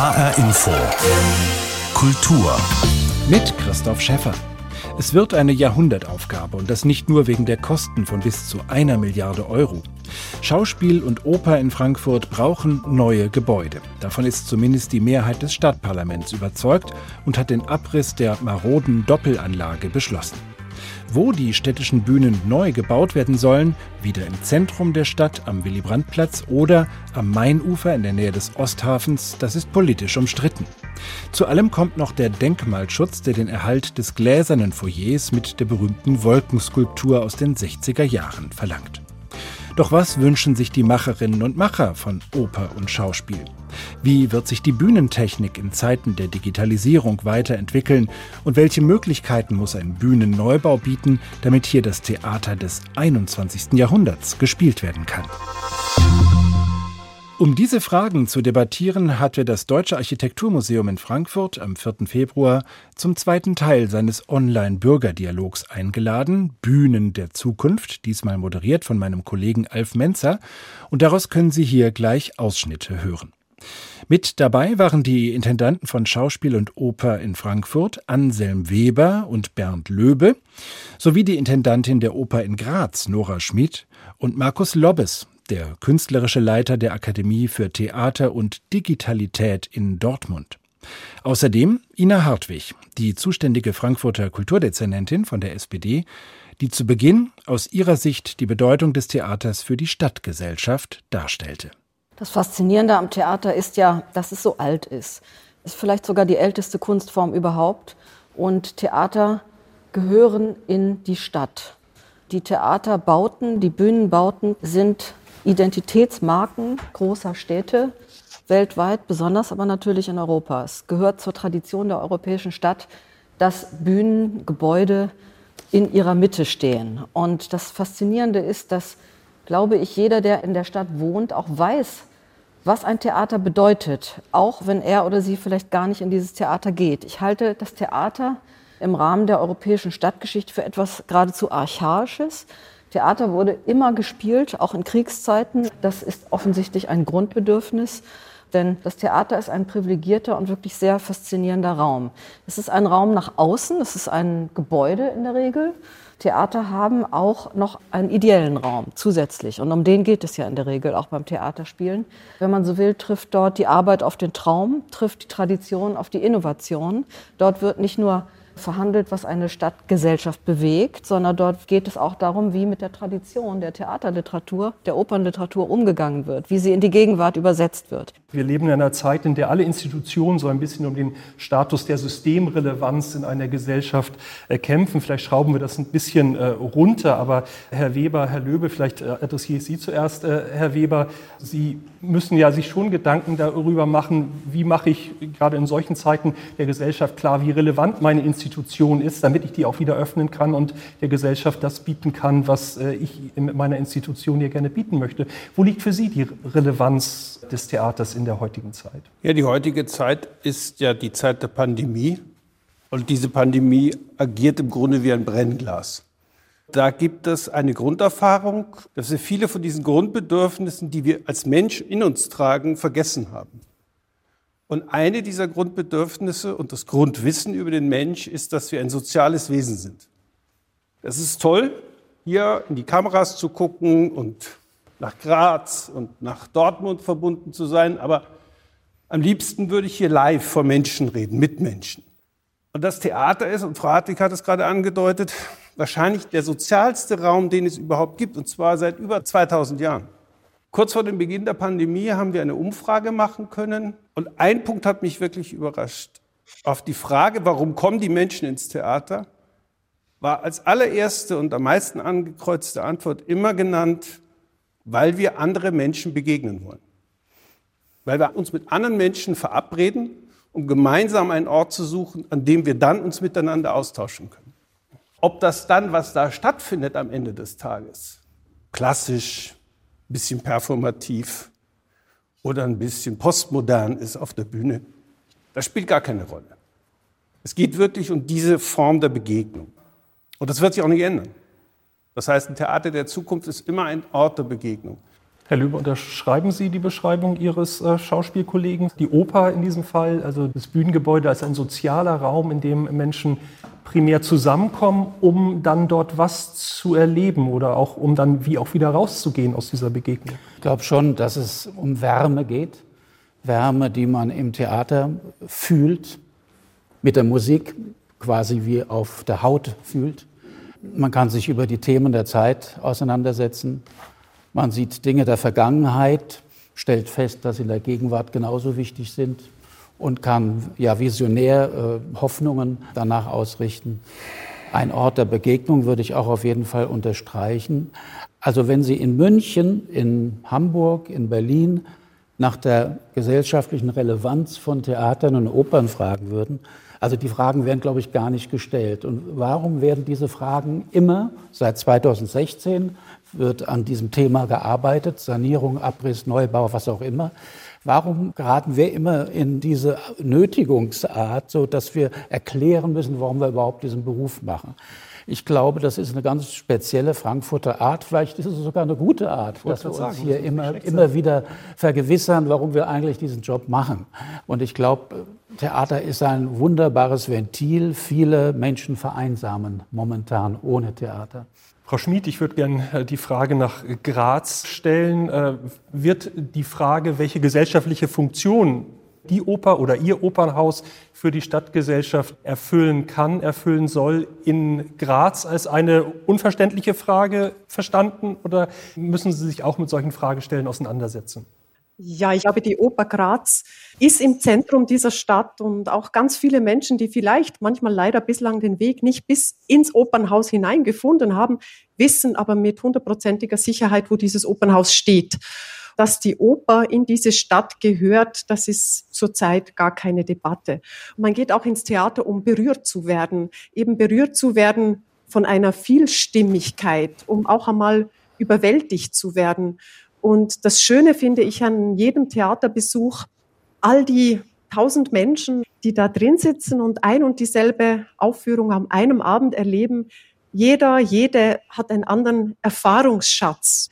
HR Info. Kultur. Mit Christoph Schäffer. Es wird eine Jahrhundertaufgabe und das nicht nur wegen der Kosten von bis zu einer Milliarde Euro. Schauspiel und Oper in Frankfurt brauchen neue Gebäude. Davon ist zumindest die Mehrheit des Stadtparlaments überzeugt und hat den Abriss der maroden Doppelanlage beschlossen. Wo die städtischen Bühnen neu gebaut werden sollen, wieder im Zentrum der Stadt am Willy-Brandt-Platz oder am Mainufer in der Nähe des Osthafens, das ist politisch umstritten. Zu allem kommt noch der Denkmalschutz, der den Erhalt des gläsernen Foyers mit der berühmten Wolkenskulptur aus den 60er Jahren verlangt. Doch was wünschen sich die Macherinnen und Macher von Oper und Schauspiel? Wie wird sich die Bühnentechnik in Zeiten der Digitalisierung weiterentwickeln und welche Möglichkeiten muss ein Bühnenneubau bieten, damit hier das Theater des 21. Jahrhunderts gespielt werden kann? Um diese Fragen zu debattieren, hat wir das Deutsche Architekturmuseum in Frankfurt am 4. Februar zum zweiten Teil seines Online-Bürgerdialogs eingeladen, Bühnen der Zukunft, diesmal moderiert von meinem Kollegen Alf Menzer, und daraus können Sie hier gleich Ausschnitte hören. Mit dabei waren die Intendanten von Schauspiel und Oper in Frankfurt, Anselm Weber und Bernd Löbe, sowie die Intendantin der Oper in Graz, Nora Schmid, und Markus Lobbes, der künstlerische Leiter der Akademie für Theater und Digitalität in Dortmund. Außerdem Ina Hartwig, die zuständige Frankfurter Kulturdezernentin von der SPD, die zu Beginn aus ihrer Sicht die Bedeutung des Theaters für die Stadtgesellschaft darstellte. Das Faszinierende am Theater ist ja, dass es so alt ist. Es ist vielleicht sogar die älteste Kunstform überhaupt. Und Theater gehören in die Stadt. Die Theaterbauten, die Bühnenbauten sind Identitätsmarken großer Städte, weltweit, besonders aber natürlich in Europa. Es gehört zur Tradition der europäischen Stadt, dass Bühnengebäude in ihrer Mitte stehen. Und das Faszinierende ist, dass, glaube ich, jeder, der in der Stadt wohnt, auch weiß, was ein Theater bedeutet, auch wenn er oder sie vielleicht gar nicht in dieses Theater geht. Ich halte das Theater im Rahmen der europäischen Stadtgeschichte für etwas geradezu Archaisches. Theater wurde immer gespielt, auch in Kriegszeiten. Das ist offensichtlich ein Grundbedürfnis, denn das Theater ist ein privilegierter und wirklich sehr faszinierender Raum. Es ist ein Raum nach außen, es ist ein Gebäude in der Regel. Theater haben auch noch einen ideellen Raum zusätzlich. Und um den geht es ja in der Regel auch beim Theaterspielen. Wenn man so will, trifft dort die Arbeit auf den Traum, trifft die Tradition auf die Innovation. Dort wird nicht nur verhandelt, was eine Stadtgesellschaft bewegt, sondern dort geht es auch darum, wie mit der Tradition der Theaterliteratur, der Opernliteratur umgegangen wird, wie sie in die Gegenwart übersetzt wird. Wir leben in einer Zeit, in der alle Institutionen so ein bisschen um den Status der Systemrelevanz in einer Gesellschaft äh, kämpfen. Vielleicht schrauben wir das ein bisschen äh, runter, aber Herr Weber, Herr Löbe, vielleicht äh, adressiere ich Sie zuerst, Herr Weber. Sie müssen ja sich schon Gedanken darüber machen, wie mache ich gerade in solchen Zeiten der Gesellschaft klar, wie relevant meine Institution ist, damit ich die auch wieder öffnen kann und der Gesellschaft das bieten kann, was ich in meiner Institution hier gerne bieten möchte. Wo liegt für Sie die Relevanz des Theaters in der heutigen Zeit? Ja, die heutige Zeit ist ja die Zeit der Pandemie. Und diese Pandemie agiert im Grunde wie ein Brennglas. Da gibt es eine Grunderfahrung, dass wir viele von diesen Grundbedürfnissen, die wir als Mensch in uns tragen, vergessen haben. Und eine dieser Grundbedürfnisse und das Grundwissen über den Mensch ist, dass wir ein soziales Wesen sind. Es ist toll, hier in die Kameras zu gucken und nach Graz und nach Dortmund verbunden zu sein, aber am liebsten würde ich hier live vor Menschen reden, mit Menschen. Und das Theater ist, und Frau Hartwig hat es gerade angedeutet, wahrscheinlich der sozialste Raum, den es überhaupt gibt, und zwar seit über 2000 Jahren. Kurz vor dem Beginn der Pandemie haben wir eine Umfrage machen können und ein Punkt hat mich wirklich überrascht. Auf die Frage, warum kommen die Menschen ins Theater, war als allererste und am meisten angekreuzte Antwort immer genannt, weil wir andere Menschen begegnen wollen. Weil wir uns mit anderen Menschen verabreden, um gemeinsam einen Ort zu suchen, an dem wir dann uns miteinander austauschen können. Ob das dann, was da stattfindet am Ende des Tages, klassisch, ein bisschen performativ oder ein bisschen postmodern ist auf der Bühne, das spielt gar keine Rolle. Es geht wirklich um diese Form der Begegnung. Und das wird sich auch nicht ändern. Das heißt, ein Theater der Zukunft ist immer ein Ort der Begegnung. Herr Löbe, unterschreiben Sie die Beschreibung Ihres äh, Schauspielkollegen? Die Oper in diesem Fall, also das Bühnengebäude als ein sozialer Raum, in dem Menschen primär zusammenkommen, um dann dort was zu erleben oder auch um dann wie auch wieder rauszugehen aus dieser Begegnung? Ich glaube schon, dass es um Wärme geht. Wärme, die man im Theater fühlt, mit der Musik quasi wie auf der Haut fühlt. Man kann sich über die Themen der Zeit auseinandersetzen. Man sieht Dinge der Vergangenheit, stellt fest, dass sie in der Gegenwart genauso wichtig sind und kann ja visionär äh, Hoffnungen danach ausrichten. Ein Ort der Begegnung würde ich auch auf jeden Fall unterstreichen. Also wenn Sie in München, in Hamburg, in Berlin nach der gesellschaftlichen Relevanz von Theatern und Opern fragen würden, also die Fragen werden, glaube ich, gar nicht gestellt. Und warum werden diese Fragen immer, seit 2016 wird an diesem Thema gearbeitet, Sanierung, Abriss, Neubau, was auch immer. Warum geraten wir immer in diese Nötigungsart, so dass wir erklären müssen, warum wir überhaupt diesen Beruf machen? Ich glaube, das ist eine ganz spezielle Frankfurter Art. Vielleicht ist es sogar eine gute Art, dass wir uns sagen, hier immer, immer wieder vergewissern, warum wir eigentlich diesen Job machen. Und ich glaube, Theater ist ein wunderbares Ventil. Viele Menschen vereinsamen momentan ohne Theater. Frau Schmid, ich würde gerne äh, die Frage nach Graz stellen. Äh, wird die Frage, welche gesellschaftliche Funktion die Oper oder Ihr Opernhaus für die Stadtgesellschaft erfüllen kann, erfüllen soll, in Graz als eine unverständliche Frage verstanden oder müssen Sie sich auch mit solchen Fragestellen auseinandersetzen? Ja, ich glaube, die Oper Graz ist im Zentrum dieser Stadt und auch ganz viele Menschen, die vielleicht manchmal leider bislang den Weg nicht bis ins Opernhaus hineingefunden haben, wissen aber mit hundertprozentiger Sicherheit, wo dieses Opernhaus steht. Dass die Oper in diese Stadt gehört, das ist zurzeit gar keine Debatte. man geht auch ins Theater, um berührt zu werden, eben berührt zu werden von einer Vielstimmigkeit, um auch einmal überwältigt zu werden. Und das Schöne finde ich an jedem Theaterbesuch, all die tausend Menschen, die da drin sitzen und ein und dieselbe Aufführung am einem Abend erleben. Jeder, jede hat einen anderen Erfahrungsschatz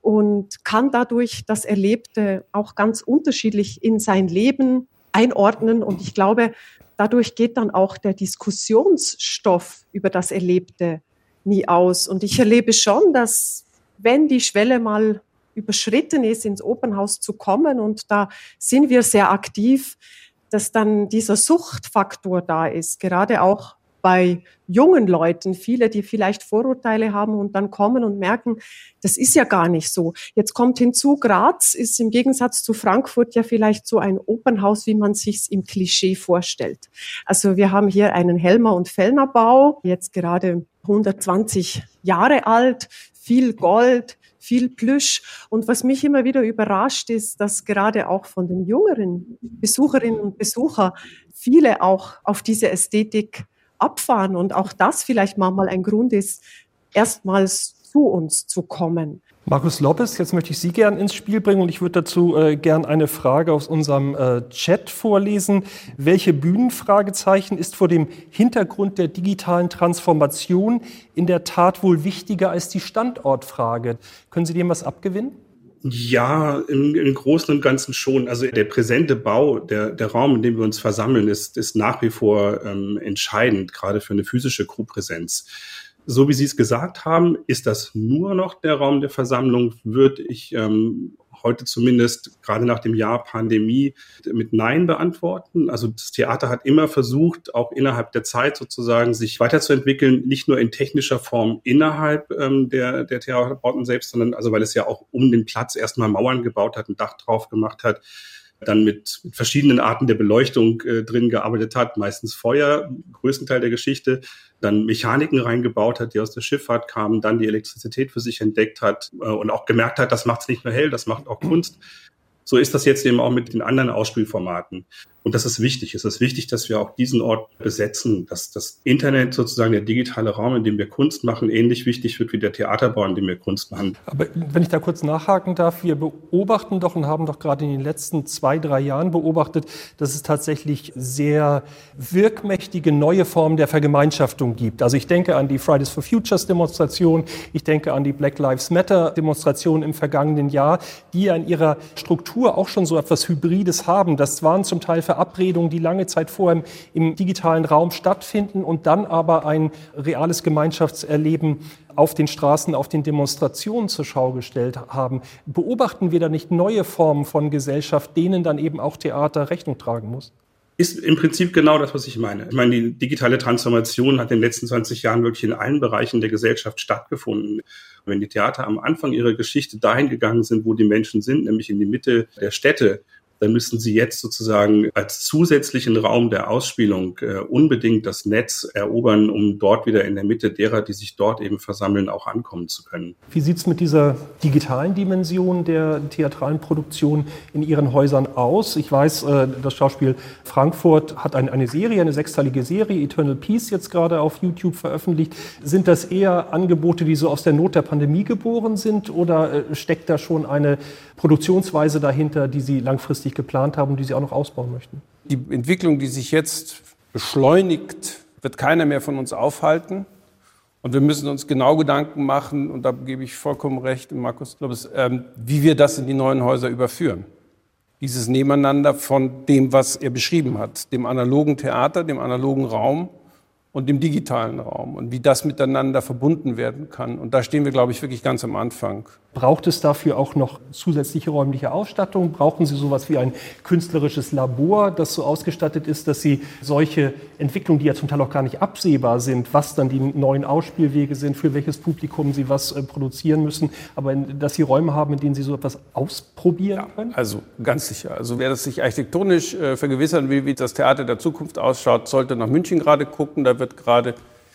und kann dadurch das Erlebte auch ganz unterschiedlich in sein Leben einordnen. Und ich glaube, dadurch geht dann auch der Diskussionsstoff über das Erlebte nie aus. Und ich erlebe schon, dass wenn die Schwelle mal überschritten ist, ins Opernhaus zu kommen. Und da sind wir sehr aktiv, dass dann dieser Suchtfaktor da ist, gerade auch bei jungen Leuten, viele, die vielleicht Vorurteile haben und dann kommen und merken, das ist ja gar nicht so. Jetzt kommt hinzu, Graz ist im Gegensatz zu Frankfurt ja vielleicht so ein Opernhaus, wie man sich's im Klischee vorstellt. Also wir haben hier einen Helmer und Fellner Bau, jetzt gerade 120 Jahre alt, viel Gold, viel Plüsch. Und was mich immer wieder überrascht, ist, dass gerade auch von den jüngeren Besucherinnen und Besuchern viele auch auf diese Ästhetik abfahren und auch das vielleicht mal ein Grund ist, erstmals zu uns zu kommen. Markus Lopes, jetzt möchte ich Sie gern ins Spiel bringen und ich würde dazu äh, gern eine Frage aus unserem äh, Chat vorlesen. Welche Bühnenfragezeichen ist vor dem Hintergrund der digitalen Transformation in der Tat wohl wichtiger als die Standortfrage? Können Sie dem was abgewinnen? Ja, im, im Großen und Ganzen schon. Also der präsente Bau, der, der Raum, in dem wir uns versammeln, ist, ist nach wie vor ähm, entscheidend, gerade für eine physische Crewpräsenz so wie Sie es gesagt haben, ist das nur noch der Raum der Versammlung, würde ich ähm, heute zumindest gerade nach dem Jahr Pandemie mit Nein beantworten. Also das Theater hat immer versucht, auch innerhalb der Zeit sozusagen sich weiterzuentwickeln, nicht nur in technischer Form innerhalb ähm, der, der Theaterbauten selbst, sondern also weil es ja auch um den Platz erstmal Mauern gebaut hat, ein Dach drauf gemacht hat, dann mit, mit verschiedenen Arten der Beleuchtung äh, drin gearbeitet hat, meistens Feuer, größten Teil der Geschichte, dann Mechaniken reingebaut hat, die aus der Schifffahrt kamen, dann die Elektrizität für sich entdeckt hat äh, und auch gemerkt hat, das macht es nicht nur hell, das macht auch Kunst. So ist das jetzt eben auch mit den anderen Ausspielformaten. Und das ist wichtig. Es ist wichtig, dass wir auch diesen Ort besetzen, dass das Internet sozusagen der digitale Raum, in dem wir Kunst machen, ähnlich wichtig wird wie der Theaterbau, in dem wir Kunst machen. Aber wenn ich da kurz nachhaken darf, wir beobachten doch und haben doch gerade in den letzten zwei, drei Jahren beobachtet, dass es tatsächlich sehr wirkmächtige neue Formen der Vergemeinschaftung gibt. Also ich denke an die Fridays for Futures Demonstration, ich denke an die Black Lives Matter Demonstration im vergangenen Jahr, die ja in ihrer Struktur auch schon so etwas Hybrides haben. Das waren zum Teil Verabredungen, die lange Zeit vorher im digitalen Raum stattfinden und dann aber ein reales Gemeinschaftserleben auf den Straßen, auf den Demonstrationen zur Schau gestellt haben. Beobachten wir da nicht neue Formen von Gesellschaft, denen dann eben auch Theater Rechnung tragen muss? Ist im Prinzip genau das, was ich meine. Ich meine, die digitale Transformation hat in den letzten 20 Jahren wirklich in allen Bereichen der Gesellschaft stattgefunden. Wenn die Theater am Anfang ihrer Geschichte dahin gegangen sind, wo die Menschen sind, nämlich in die Mitte der Städte, dann müssen sie jetzt sozusagen als zusätzlichen Raum der Ausspielung äh, unbedingt das Netz erobern, um dort wieder in der Mitte derer, die sich dort eben versammeln, auch ankommen zu können. Wie sieht es mit dieser digitalen Dimension der theatralen Produktion in Ihren Häusern aus? Ich weiß, äh, das Schauspiel Frankfurt hat ein, eine Serie, eine sechsteilige Serie, Eternal Peace, jetzt gerade auf YouTube veröffentlicht. Sind das eher Angebote, die so aus der Not der Pandemie geboren sind oder äh, steckt da schon eine Produktionsweise dahinter, die Sie langfristig geplant haben die Sie auch noch ausbauen möchten? Die Entwicklung, die sich jetzt beschleunigt, wird keiner mehr von uns aufhalten. Und wir müssen uns genau Gedanken machen, und da gebe ich vollkommen recht, Markus Lobes, ähm, wie wir das in die neuen Häuser überführen. Dieses Nebeneinander von dem, was er beschrieben hat, dem analogen Theater, dem analogen Raum und dem digitalen Raum und wie das miteinander verbunden werden kann. Und da stehen wir, glaube ich, wirklich ganz am Anfang. Braucht es dafür auch noch zusätzliche räumliche Ausstattung? Brauchen Sie sowas wie ein künstlerisches Labor, das so ausgestattet ist, dass Sie solche Entwicklungen, die ja zum Teil auch gar nicht absehbar sind, was dann die neuen Ausspielwege sind, für welches Publikum Sie was äh, produzieren müssen, aber dass Sie Räume haben, in denen Sie so etwas ausprobieren können? Ja, also ganz sicher. Also wer das sich architektonisch äh, vergewissern will, wie das Theater der Zukunft ausschaut, sollte nach München gerade gucken. Da wird gerade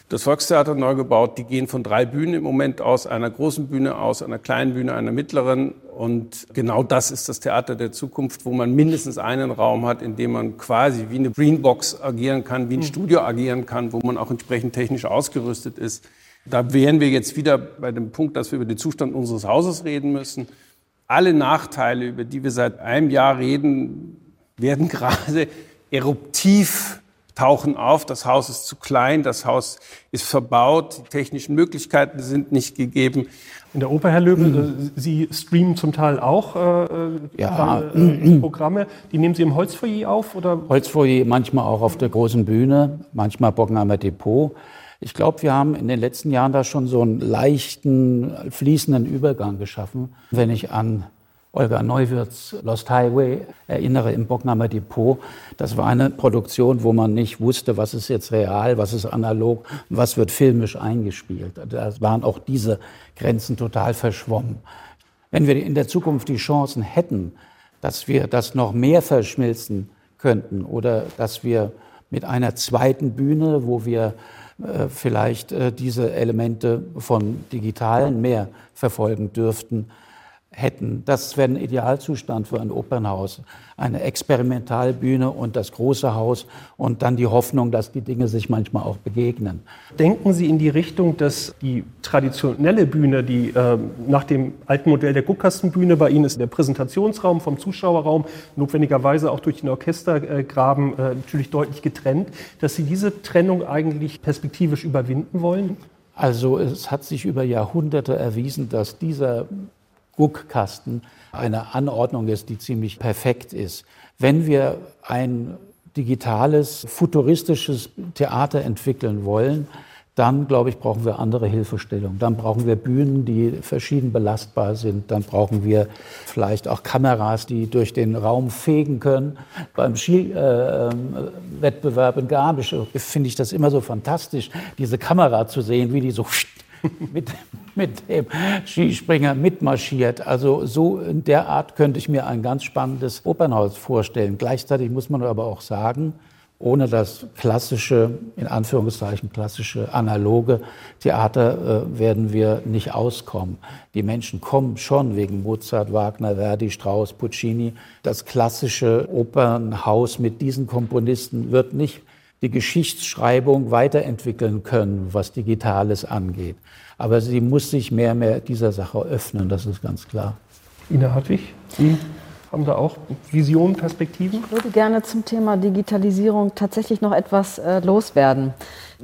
das Volkstheater neu gebaut. Die gehen von drei Bühnen im Moment aus, einer großen Bühne aus, einer kleinen Bühne, einer mittleren. Und genau das ist das Theater der Zukunft, wo man mindestens einen Raum hat, in dem man quasi wie eine Greenbox agieren kann, wie ein hm. Studio agieren kann, wo man auch entsprechend technisch ausgerüstet ist. Da wären wir jetzt wieder bei dem Punkt, dass wir über den Zustand unseres Hauses reden müssen. Alle Nachteile, über die wir seit einem Jahr reden, werden gerade eruptiv tauchen auf, das Haus ist zu klein, das Haus ist verbaut, die technischen Möglichkeiten sind nicht gegeben. In der Oper, Herr Löwe, mhm. Sie streamen zum Teil auch äh, äh ja. äh, Programme. Die nehmen Sie im Holzfoyer auf? Oder? Holzfoyer, manchmal auch auf der großen Bühne, manchmal Bockenheimer Depot. Ich glaube, wir haben in den letzten Jahren da schon so einen leichten, fließenden Übergang geschaffen. Wenn ich an Olga Neuwirths Lost Highway erinnere im Bockenheimer Depot. Das war eine Produktion, wo man nicht wusste, was ist jetzt real, was ist analog, was wird filmisch eingespielt. Da waren auch diese Grenzen total verschwommen. Wenn wir in der Zukunft die Chancen hätten, dass wir das noch mehr verschmilzen könnten oder dass wir mit einer zweiten Bühne, wo wir äh, vielleicht äh, diese Elemente von Digitalen mehr verfolgen dürften, hätten. Das wäre ein Idealzustand für ein Opernhaus. Eine Experimentalbühne und das große Haus und dann die Hoffnung, dass die Dinge sich manchmal auch begegnen. Denken Sie in die Richtung, dass die traditionelle Bühne, die äh, nach dem alten Modell der Guckkastenbühne bei Ihnen ist der Präsentationsraum vom Zuschauerraum notwendigerweise auch durch den Orchestergraben äh, natürlich deutlich getrennt, dass Sie diese Trennung eigentlich perspektivisch überwinden wollen? Also es hat sich über Jahrhunderte erwiesen, dass dieser Guckkasten eine Anordnung ist, die ziemlich perfekt ist. Wenn wir ein digitales, futuristisches Theater entwickeln wollen, dann, glaube ich, brauchen wir andere Hilfestellungen. Dann brauchen wir Bühnen, die verschieden belastbar sind. Dann brauchen wir vielleicht auch Kameras, die durch den Raum fegen können. Beim Skiwettbewerb äh, in Garmisch finde ich das immer so fantastisch, diese Kamera zu sehen, wie die so mit, mit dem Skispringer mitmarschiert. Also so in der Art könnte ich mir ein ganz spannendes Opernhaus vorstellen. Gleichzeitig muss man aber auch sagen, ohne das klassische, in Anführungszeichen klassische analoge Theater äh, werden wir nicht auskommen. Die Menschen kommen schon wegen Mozart, Wagner, Verdi, Strauss, Puccini. Das klassische Opernhaus mit diesen Komponisten wird nicht die Geschichtsschreibung weiterentwickeln können, was Digitales angeht. Aber sie muss sich mehr und mehr dieser Sache öffnen, das ist ganz klar. Ina Hartwig, Sie haben da auch Visionen, Perspektiven? Ich würde gerne zum Thema Digitalisierung tatsächlich noch etwas äh, loswerden.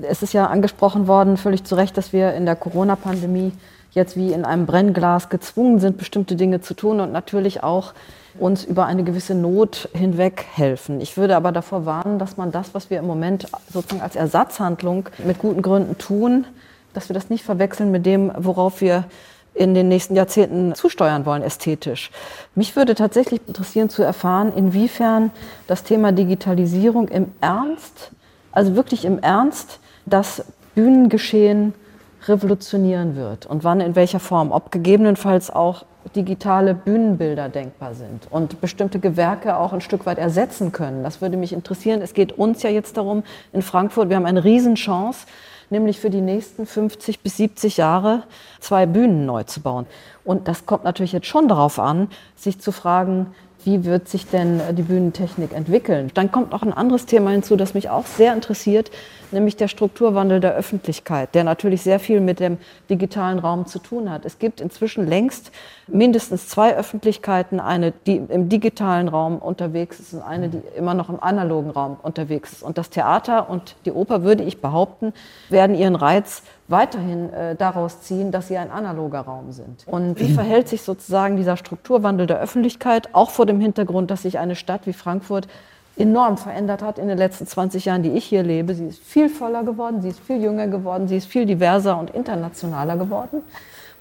Es ist ja angesprochen worden, völlig zu Recht, dass wir in der Corona-Pandemie jetzt wie in einem Brennglas gezwungen sind, bestimmte Dinge zu tun und natürlich auch uns über eine gewisse Not hinweg helfen. Ich würde aber davor warnen, dass man das, was wir im Moment sozusagen als Ersatzhandlung mit guten Gründen tun, dass wir das nicht verwechseln mit dem, worauf wir in den nächsten Jahrzehnten zusteuern wollen, ästhetisch. Mich würde tatsächlich interessieren zu erfahren, inwiefern das Thema Digitalisierung im Ernst, also wirklich im Ernst, das Bühnengeschehen revolutionieren wird und wann in welcher Form, ob gegebenenfalls auch digitale Bühnenbilder denkbar sind und bestimmte Gewerke auch ein Stück weit ersetzen können. Das würde mich interessieren. Es geht uns ja jetzt darum, in Frankfurt, wir haben eine Riesenchance, nämlich für die nächsten 50 bis 70 Jahre zwei Bühnen neu zu bauen. Und das kommt natürlich jetzt schon darauf an, sich zu fragen, wie wird sich denn die Bühnentechnik entwickeln? Dann kommt noch ein anderes Thema hinzu, das mich auch sehr interessiert, nämlich der Strukturwandel der Öffentlichkeit, der natürlich sehr viel mit dem digitalen Raum zu tun hat. Es gibt inzwischen längst mindestens zwei Öffentlichkeiten, eine, die im digitalen Raum unterwegs ist und eine, die immer noch im analogen Raum unterwegs ist. Und das Theater und die Oper, würde ich behaupten, werden ihren Reiz weiterhin äh, daraus ziehen, dass sie ein analoger Raum sind. Und wie verhält sich sozusagen dieser Strukturwandel der Öffentlichkeit, auch vor dem Hintergrund, dass sich eine Stadt wie Frankfurt enorm verändert hat in den letzten 20 Jahren, die ich hier lebe. Sie ist viel voller geworden, sie ist viel jünger geworden, sie ist viel diverser und internationaler geworden.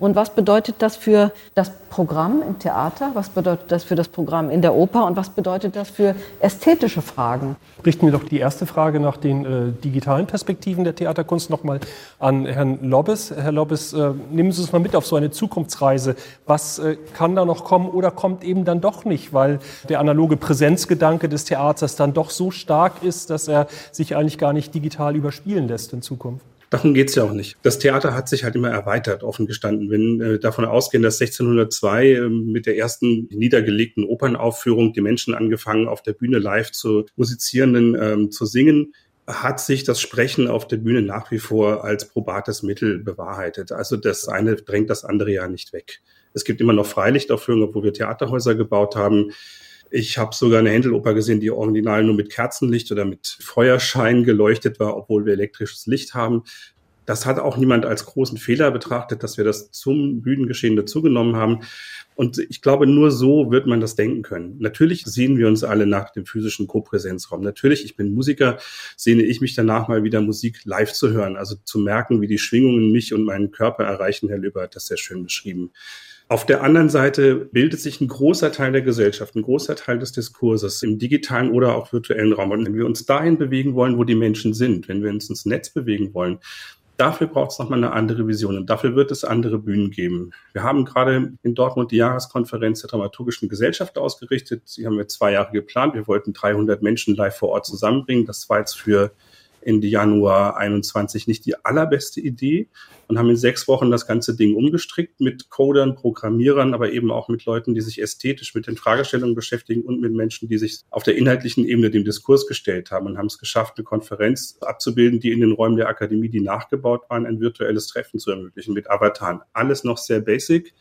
Und was bedeutet das für das Programm im Theater? Was bedeutet das für das Programm in der Oper? Und was bedeutet das für ästhetische Fragen? Richten wir doch die erste Frage nach den äh, digitalen Perspektiven der Theaterkunst nochmal an Herrn Lobbes. Herr Lobbes, äh, nehmen Sie uns mal mit auf so eine Zukunftsreise. Was äh, kann da noch kommen oder kommt eben dann doch nicht, weil der analoge Präsenzgedanke des Theaters dann doch so stark ist, dass er sich eigentlich gar nicht digital überspielen lässt in Zukunft? Darum geht's ja auch nicht. Das Theater hat sich halt immer erweitert, offen gestanden. Wenn äh, davon ausgehen, dass 1602 äh, mit der ersten niedergelegten Opernaufführung die Menschen angefangen, auf der Bühne live zu musizieren, ähm, zu singen, hat sich das Sprechen auf der Bühne nach wie vor als probates Mittel bewahrheitet. Also das eine drängt das andere ja nicht weg. Es gibt immer noch Freilichtaufführungen, obwohl wir Theaterhäuser gebaut haben. Ich habe sogar eine Händeloper gesehen, die original nur mit Kerzenlicht oder mit Feuerschein geleuchtet war, obwohl wir elektrisches Licht haben. Das hat auch niemand als großen Fehler betrachtet, dass wir das zum Bühnengeschehen dazugenommen haben. Und ich glaube, nur so wird man das denken können. Natürlich sehen wir uns alle nach dem physischen Kopräsenzraum. Natürlich, ich bin Musiker, sehne ich mich danach mal wieder Musik live zu hören, also zu merken, wie die Schwingungen mich und meinen Körper erreichen. Herr Löber hat das sehr schön beschrieben. Auf der anderen Seite bildet sich ein großer Teil der Gesellschaft, ein großer Teil des Diskurses im digitalen oder auch virtuellen Raum. Und wenn wir uns dahin bewegen wollen, wo die Menschen sind, wenn wir uns ins Netz bewegen wollen, dafür braucht es nochmal eine andere Vision und dafür wird es andere Bühnen geben. Wir haben gerade in Dortmund die Jahreskonferenz der Dramaturgischen Gesellschaft ausgerichtet. Sie haben wir zwei Jahre geplant. Wir wollten 300 Menschen live vor Ort zusammenbringen. Das war jetzt für Ende Januar 21 nicht die allerbeste Idee und haben in sechs Wochen das ganze Ding umgestrickt mit Codern, Programmierern, aber eben auch mit Leuten, die sich ästhetisch mit den Fragestellungen beschäftigen und mit Menschen, die sich auf der inhaltlichen Ebene dem Diskurs gestellt haben und haben es geschafft, eine Konferenz abzubilden, die in den Räumen der Akademie, die nachgebaut waren, ein virtuelles Treffen zu ermöglichen mit Avataren. Alles noch sehr basic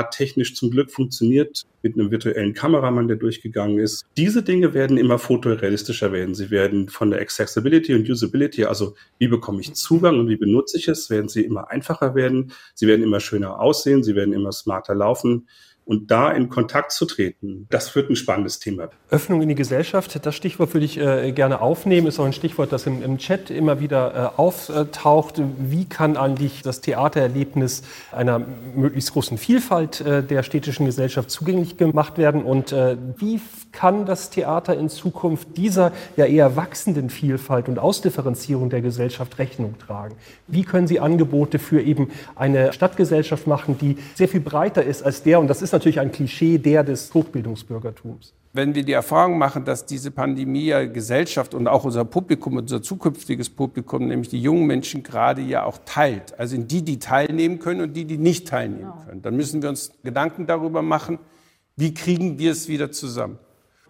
hat technisch zum Glück funktioniert mit einem virtuellen Kameramann, der durchgegangen ist. Diese Dinge werden immer fotorealistischer werden. Sie werden von der Accessibility und Usability, also wie bekomme ich Zugang und wie benutze ich es, werden sie immer einfacher werden. Sie werden immer schöner aussehen. Sie werden immer smarter laufen. Und da in Kontakt zu treten, das wird ein spannendes Thema. Öffnung in die Gesellschaft, das Stichwort würde ich äh, gerne aufnehmen. Ist auch ein Stichwort, das im, im Chat immer wieder äh, auftaucht. Wie kann eigentlich das Theatererlebnis einer möglichst großen Vielfalt äh, der städtischen Gesellschaft zugänglich gemacht werden? Und äh, wie kann das Theater in Zukunft dieser ja eher wachsenden Vielfalt und Ausdifferenzierung der Gesellschaft Rechnung tragen? Wie können Sie Angebote für eben eine Stadtgesellschaft machen, die sehr viel breiter ist als der, und das ist natürlich ein Klischee der des Hochbildungsbürgertums. wenn wir die Erfahrung machen, dass diese Pandemie ja Gesellschaft und auch unser Publikum, unser zukünftiges Publikum, nämlich die jungen Menschen gerade ja auch teilt, also in die, die teilnehmen können und die, die nicht teilnehmen können, dann müssen wir uns Gedanken darüber machen, wie kriegen wir es wieder zusammen.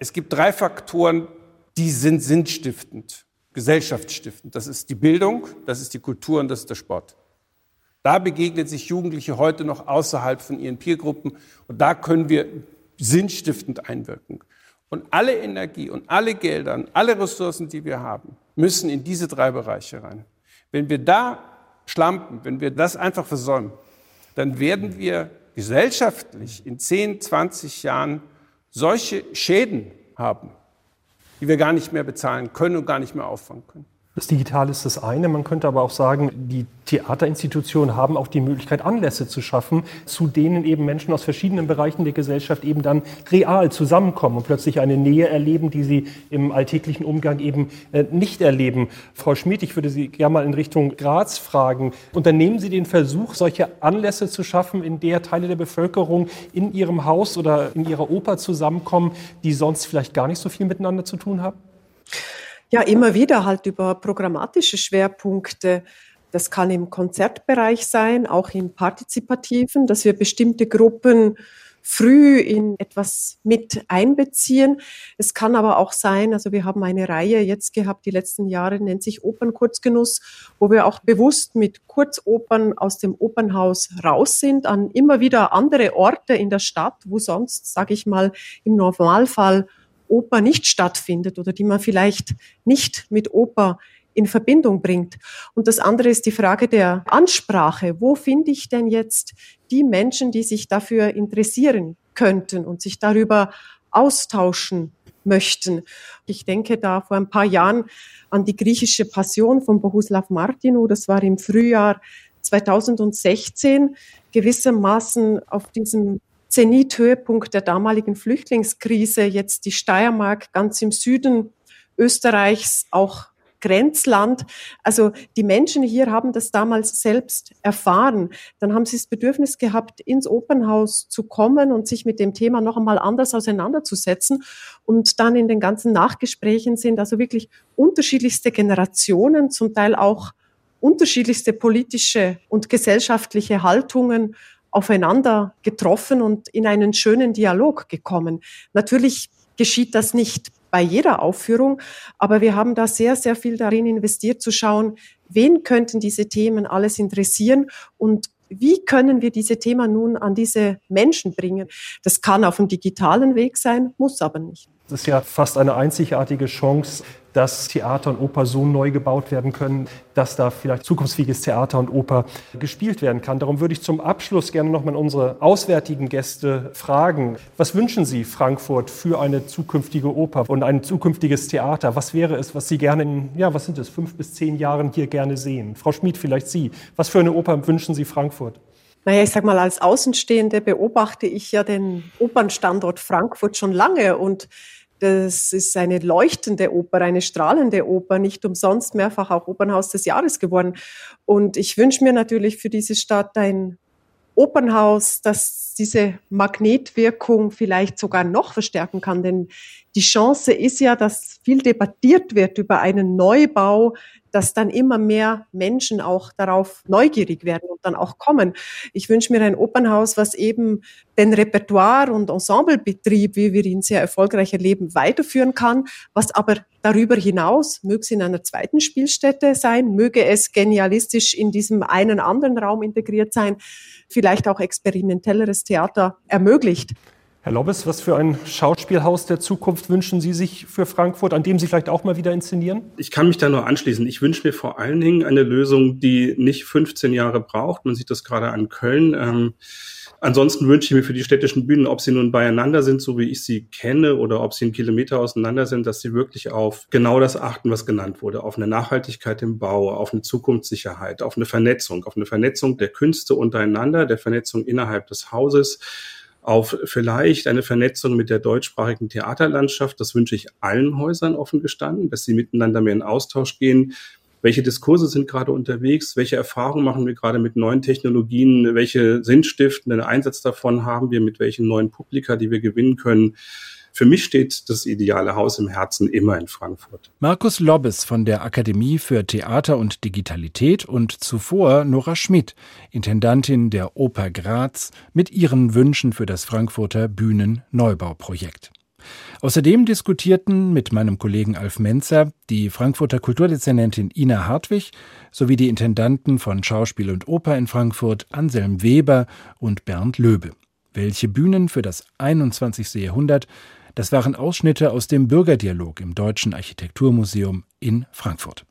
Es gibt drei Faktoren, die sind sinnstiftend, gesellschaftsstiftend. Das ist die Bildung, das ist die Kultur und das ist der Sport. Da begegnen sich Jugendliche heute noch außerhalb von ihren Peergruppen und da können wir sinnstiftend einwirken. Und alle Energie und alle Gelder und alle Ressourcen, die wir haben, müssen in diese drei Bereiche rein. Wenn wir da schlampen, wenn wir das einfach versäumen, dann werden wir gesellschaftlich in 10, 20 Jahren solche Schäden haben, die wir gar nicht mehr bezahlen können und gar nicht mehr auffangen können. Das Digitale ist das eine. Man könnte aber auch sagen, die Theaterinstitutionen haben auch die Möglichkeit, Anlässe zu schaffen, zu denen eben Menschen aus verschiedenen Bereichen der Gesellschaft eben dann real zusammenkommen und plötzlich eine Nähe erleben, die sie im alltäglichen Umgang eben äh, nicht erleben. Frau Schmid, ich würde Sie gerne mal in Richtung Graz fragen. Unternehmen Sie den Versuch, solche Anlässe zu schaffen, in der Teile der Bevölkerung in Ihrem Haus oder in Ihrer Oper zusammenkommen, die sonst vielleicht gar nicht so viel miteinander zu tun haben? Ja, immer wieder halt über programmatische Schwerpunkte. Das kann im Konzertbereich sein, auch im partizipativen, dass wir bestimmte Gruppen früh in etwas mit einbeziehen. Es kann aber auch sein, also wir haben eine Reihe jetzt gehabt, die letzten Jahre nennt sich Opernkurzgenuss, wo wir auch bewusst mit Kurzopern aus dem Opernhaus raus sind, an immer wieder andere Orte in der Stadt, wo sonst, sage ich mal, im Normalfall Oper nicht stattfindet oder die man vielleicht nicht mit Oper in Verbindung bringt. Und das andere ist die Frage der Ansprache. Wo finde ich denn jetzt die Menschen, die sich dafür interessieren könnten und sich darüber austauschen möchten? Ich denke da vor ein paar Jahren an die griechische Passion von Bohuslav Martinu. Das war im Frühjahr 2016 gewissermaßen auf diesem Zenithöhepunkt der damaligen Flüchtlingskrise, jetzt die Steiermark ganz im Süden Österreichs, auch Grenzland. Also die Menschen hier haben das damals selbst erfahren. Dann haben sie das Bedürfnis gehabt, ins Opernhaus zu kommen und sich mit dem Thema noch einmal anders auseinanderzusetzen. Und dann in den ganzen Nachgesprächen sind also wirklich unterschiedlichste Generationen, zum Teil auch unterschiedlichste politische und gesellschaftliche Haltungen aufeinander getroffen und in einen schönen Dialog gekommen. Natürlich geschieht das nicht bei jeder Aufführung, aber wir haben da sehr, sehr viel darin investiert zu schauen, wen könnten diese Themen alles interessieren und wie können wir diese Themen nun an diese Menschen bringen? Das kann auf dem digitalen Weg sein, muss aber nicht. Das ist ja fast eine einzigartige Chance, dass Theater und Oper so neu gebaut werden können, dass da vielleicht zukunftsfähiges Theater und Oper gespielt werden kann. Darum würde ich zum Abschluss gerne nochmal unsere auswärtigen Gäste fragen. Was wünschen Sie Frankfurt für eine zukünftige Oper und ein zukünftiges Theater? Was wäre es, was Sie gerne in, ja, was sind es, fünf bis zehn Jahren hier gerne sehen? Frau Schmid, vielleicht Sie. Was für eine Oper wünschen Sie Frankfurt? Naja, ich sag mal, als Außenstehende beobachte ich ja den Opernstandort Frankfurt schon lange und das ist eine leuchtende Oper, eine strahlende Oper, nicht umsonst mehrfach auch Opernhaus des Jahres geworden. Und ich wünsche mir natürlich für diese Stadt ein Opernhaus, das diese Magnetwirkung vielleicht sogar noch verstärken kann. Denn die Chance ist ja, dass viel debattiert wird über einen Neubau dass dann immer mehr Menschen auch darauf neugierig werden und dann auch kommen. Ich wünsche mir ein Opernhaus, was eben den Repertoire- und Ensemblebetrieb, wie wir ihn sehr erfolgreich erleben, weiterführen kann, was aber darüber hinaus, möge es in einer zweiten Spielstätte sein, möge es genialistisch in diesem einen anderen Raum integriert sein, vielleicht auch experimentelleres Theater ermöglicht. Herr Lobbes, was für ein Schauspielhaus der Zukunft wünschen Sie sich für Frankfurt, an dem Sie vielleicht auch mal wieder inszenieren? Ich kann mich da nur anschließen. Ich wünsche mir vor allen Dingen eine Lösung, die nicht 15 Jahre braucht. Man sieht das gerade an Köln. Ähm, ansonsten wünsche ich mir für die städtischen Bühnen, ob sie nun beieinander sind, so wie ich sie kenne, oder ob sie einen Kilometer auseinander sind, dass sie wirklich auf genau das achten, was genannt wurde, auf eine Nachhaltigkeit im Bau, auf eine Zukunftssicherheit, auf eine Vernetzung, auf eine Vernetzung der Künste untereinander, der Vernetzung innerhalb des Hauses auf vielleicht eine Vernetzung mit der deutschsprachigen Theaterlandschaft. Das wünsche ich allen Häusern offen gestanden, dass sie miteinander mehr in Austausch gehen. Welche Diskurse sind gerade unterwegs? Welche Erfahrungen machen wir gerade mit neuen Technologien? Welche sinnstiftenden Einsatz davon haben wir? Mit welchen neuen Publika, die wir gewinnen können? Für mich steht das ideale Haus im Herzen immer in Frankfurt. Markus Lobbes von der Akademie für Theater und Digitalität und zuvor Nora Schmidt, Intendantin der Oper Graz, mit ihren Wünschen für das Frankfurter Bühnenneubauprojekt. Außerdem diskutierten mit meinem Kollegen Alf Menzer die Frankfurter Kulturdezernentin Ina Hartwig sowie die Intendanten von Schauspiel und Oper in Frankfurt Anselm Weber und Bernd Löbe. Welche Bühnen für das 21. Jahrhundert, das waren Ausschnitte aus dem Bürgerdialog im Deutschen Architekturmuseum in Frankfurt.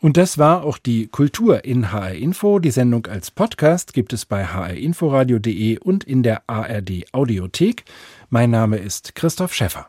Und das war auch die Kultur in HR Info. Die Sendung als Podcast gibt es bei hrinforadio.de und in der ARD Audiothek. Mein Name ist Christoph Schäffer.